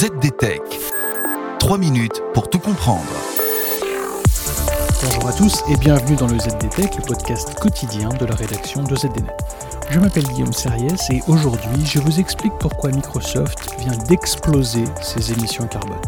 ZDTech. 3 minutes pour tout comprendre. Bonjour à tous et bienvenue dans le ZDTech, le podcast quotidien de la rédaction de ZDNet. Je m'appelle Guillaume Serriès et aujourd'hui je vous explique pourquoi Microsoft vient d'exploser ses émissions carbone.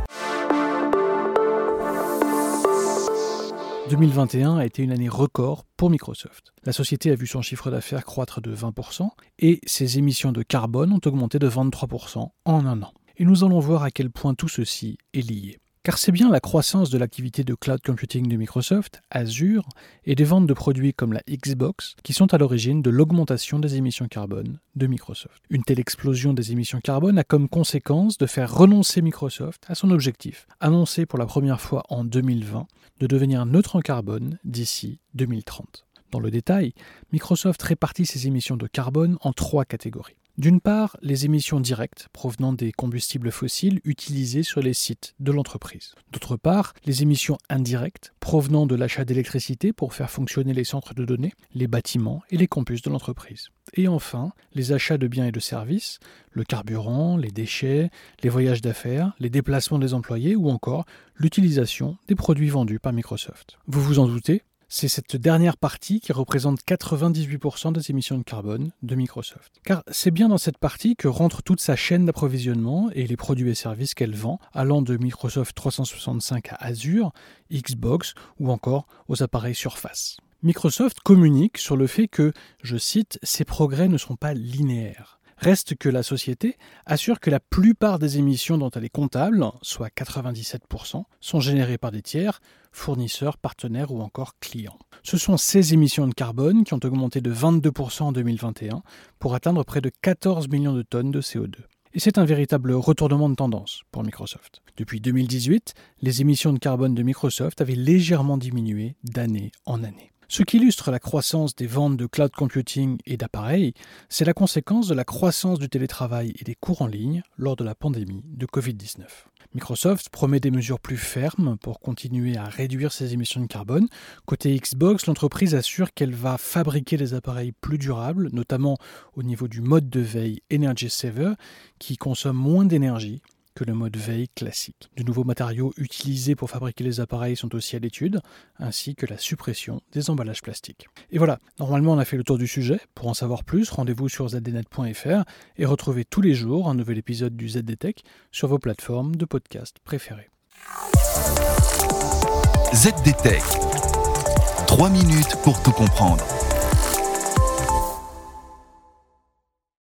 2021 a été une année record pour Microsoft. La société a vu son chiffre d'affaires croître de 20% et ses émissions de carbone ont augmenté de 23% en un an. Et nous allons voir à quel point tout ceci est lié. Car c'est bien la croissance de l'activité de cloud computing de Microsoft, Azure, et des ventes de produits comme la Xbox qui sont à l'origine de l'augmentation des émissions carbone de Microsoft. Une telle explosion des émissions carbone a comme conséquence de faire renoncer Microsoft à son objectif, annoncé pour la première fois en 2020, de devenir neutre en carbone d'ici 2030. Dans le détail, Microsoft répartit ses émissions de carbone en trois catégories. D'une part, les émissions directes provenant des combustibles fossiles utilisés sur les sites de l'entreprise. D'autre part, les émissions indirectes provenant de l'achat d'électricité pour faire fonctionner les centres de données, les bâtiments et les campus de l'entreprise. Et enfin, les achats de biens et de services, le carburant, les déchets, les voyages d'affaires, les déplacements des employés ou encore l'utilisation des produits vendus par Microsoft. Vous vous en doutez, c'est cette dernière partie qui représente 98% des émissions de carbone de Microsoft. Car c'est bien dans cette partie que rentre toute sa chaîne d'approvisionnement et les produits et services qu'elle vend, allant de Microsoft 365 à Azure, Xbox ou encore aux appareils Surface. Microsoft communique sur le fait que, je cite, ces progrès ne sont pas linéaires. Reste que la société assure que la plupart des émissions dont elle est comptable, soit 97%, sont générées par des tiers, fournisseurs, partenaires ou encore clients. Ce sont ces émissions de carbone qui ont augmenté de 22% en 2021 pour atteindre près de 14 millions de tonnes de CO2. Et c'est un véritable retournement de tendance pour Microsoft. Depuis 2018, les émissions de carbone de Microsoft avaient légèrement diminué d'année en année. Ce qui illustre la croissance des ventes de cloud computing et d'appareils, c'est la conséquence de la croissance du télétravail et des cours en ligne lors de la pandémie de Covid-19. Microsoft promet des mesures plus fermes pour continuer à réduire ses émissions de carbone. Côté Xbox, l'entreprise assure qu'elle va fabriquer des appareils plus durables, notamment au niveau du mode de veille Energy Saver, qui consomme moins d'énergie que le mode veille classique. De nouveaux matériaux utilisés pour fabriquer les appareils sont aussi à l'étude, ainsi que la suppression des emballages plastiques. Et voilà, normalement on a fait le tour du sujet. Pour en savoir plus, rendez-vous sur zdnet.fr et retrouvez tous les jours un nouvel épisode du ZDTech sur vos plateformes de podcast préférées. ZDTech. 3 minutes pour tout comprendre.